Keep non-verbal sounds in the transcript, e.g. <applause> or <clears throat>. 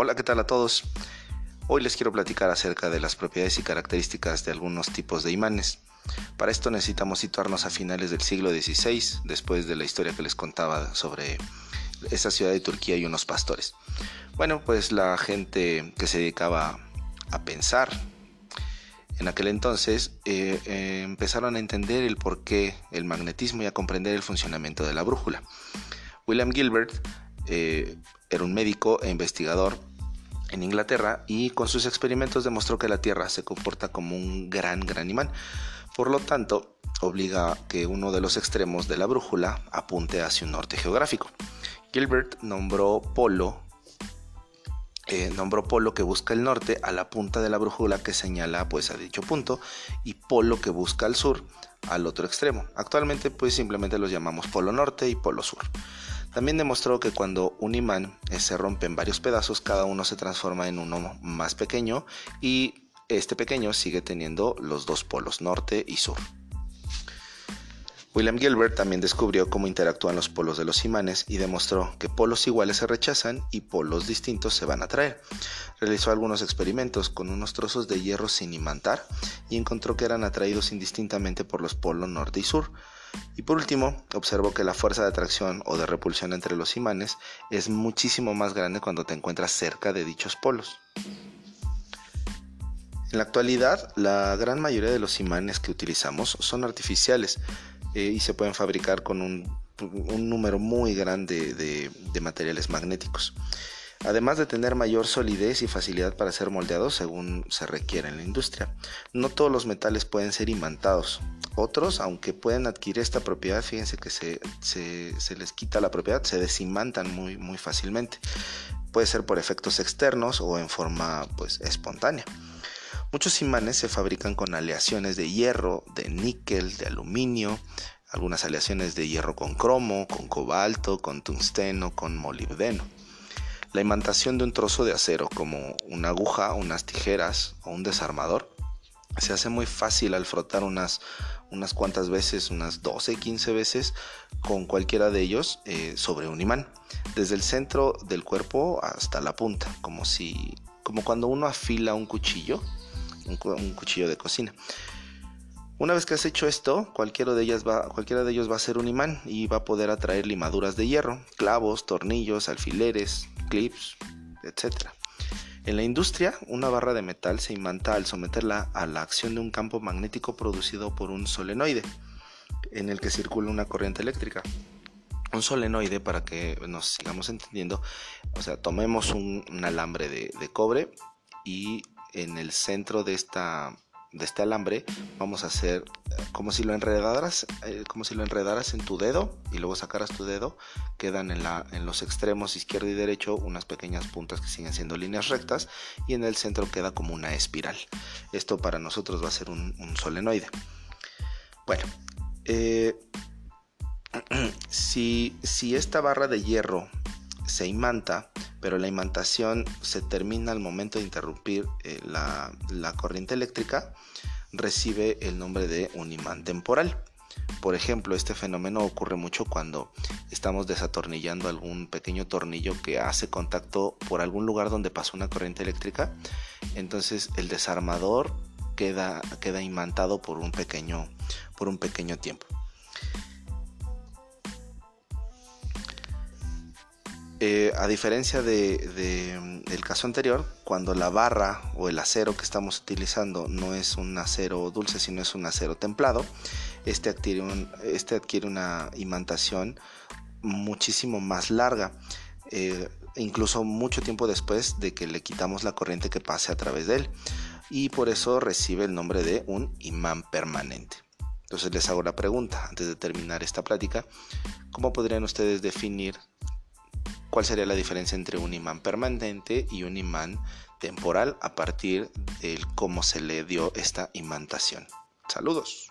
Hola, ¿qué tal a todos? Hoy les quiero platicar acerca de las propiedades y características de algunos tipos de imanes. Para esto necesitamos situarnos a finales del siglo XVI, después de la historia que les contaba sobre esa ciudad de Turquía y unos pastores. Bueno, pues la gente que se dedicaba a pensar en aquel entonces eh, eh, empezaron a entender el porqué, el magnetismo y a comprender el funcionamiento de la brújula. William Gilbert eh, era un médico e investigador en Inglaterra y con sus experimentos demostró que la Tierra se comporta como un gran, gran imán. Por lo tanto, obliga que uno de los extremos de la brújula apunte hacia un norte geográfico. Gilbert nombró polo, eh, nombró polo que busca el norte a la punta de la brújula que señala pues a dicho punto y polo que busca al sur al otro extremo. Actualmente pues simplemente los llamamos polo norte y polo sur. También demostró que cuando un imán se rompe en varios pedazos, cada uno se transforma en uno más pequeño y este pequeño sigue teniendo los dos polos norte y sur. William Gilbert también descubrió cómo interactúan los polos de los imanes y demostró que polos iguales se rechazan y polos distintos se van a atraer. Realizó algunos experimentos con unos trozos de hierro sin imantar y encontró que eran atraídos indistintamente por los polos norte y sur. Y por último, observo que la fuerza de atracción o de repulsión entre los imanes es muchísimo más grande cuando te encuentras cerca de dichos polos. En la actualidad, la gran mayoría de los imanes que utilizamos son artificiales eh, y se pueden fabricar con un, número muy grande de materiales magnéticos además de tener mayor solidez y facilidad para ser moldeados según se requiere en la industria. No todos los metales pueden ser imantados. Otros, aunque pueden adquirir esta propiedad, fíjense que se, les quita la propiedad, se desimantan muy, muy fácilmente. Puede ser por efectos externos o en forma pues, espontánea. Muchos imanes se fabrican con aleaciones de hierro, de níquel, de aluminio, algunas aleaciones de hierro con cromo, con cobalto, con tungsteno, con molibdeno. La imantación de un trozo de acero como una aguja, unas tijeras o un desarmador se hace muy fácil al frotar unas, unas cuantas veces, unas 12, 15 veces con cualquiera de ellos eh, sobre un imán, desde el centro del cuerpo hasta la punta, como si, como cuando uno afila un cuchillo, un, cuchillo de cocina. Una vez que has hecho esto, cualquiera de, ellas va, cualquiera de ellos va a ser un imán y va a poder atraer limaduras de hierro, clavos, tornillos, alfileres, clips, etc. En la industria, una barra de metal se imanta al someterla a la acción de un campo magnético producido por un solenoide, en el que circula una corriente eléctrica. Un solenoide, para que nos sigamos entendiendo, o sea, tomemos un, alambre de cobre y en el centro de esta de este alambre vamos a hacer eh, como si lo enredaras eh, como si lo enredaras en tu dedo y luego sacaras tu dedo quedan en, la, en los extremos izquierdo y derecho unas pequeñas puntas que siguen siendo líneas rectas y en el centro queda como una espiral. Esto para nosotros va a ser un, solenoide. Bueno eh, <clears throat> si, si esta barra de hierro se imanta pero la imantación se termina al momento de interrumpir eh, la, corriente eléctrica, recibe el nombre de un imán temporal. Por ejemplo, este fenómeno ocurre mucho cuando estamos desatornillando algún pequeño tornillo que hace contacto por algún lugar donde pasó una corriente eléctrica. Entonces el desarmador queda, imantado por un pequeño tiempo. Eh, a diferencia de, del caso anterior, cuando la barra o el acero que estamos utilizando no es un acero dulce, sino es un acero templado, este adquiere, este una imantación muchísimo más larga, eh, incluso mucho tiempo después de que le quitamos la corriente que pase a través de él, y por eso recibe el nombre de un imán permanente. Entonces les hago la pregunta, antes de terminar esta plática, ¿cómo podrían ustedes definir cuál sería la diferencia entre un imán permanente y un imán temporal a partir de cómo se le dio esta imantación. Saludos.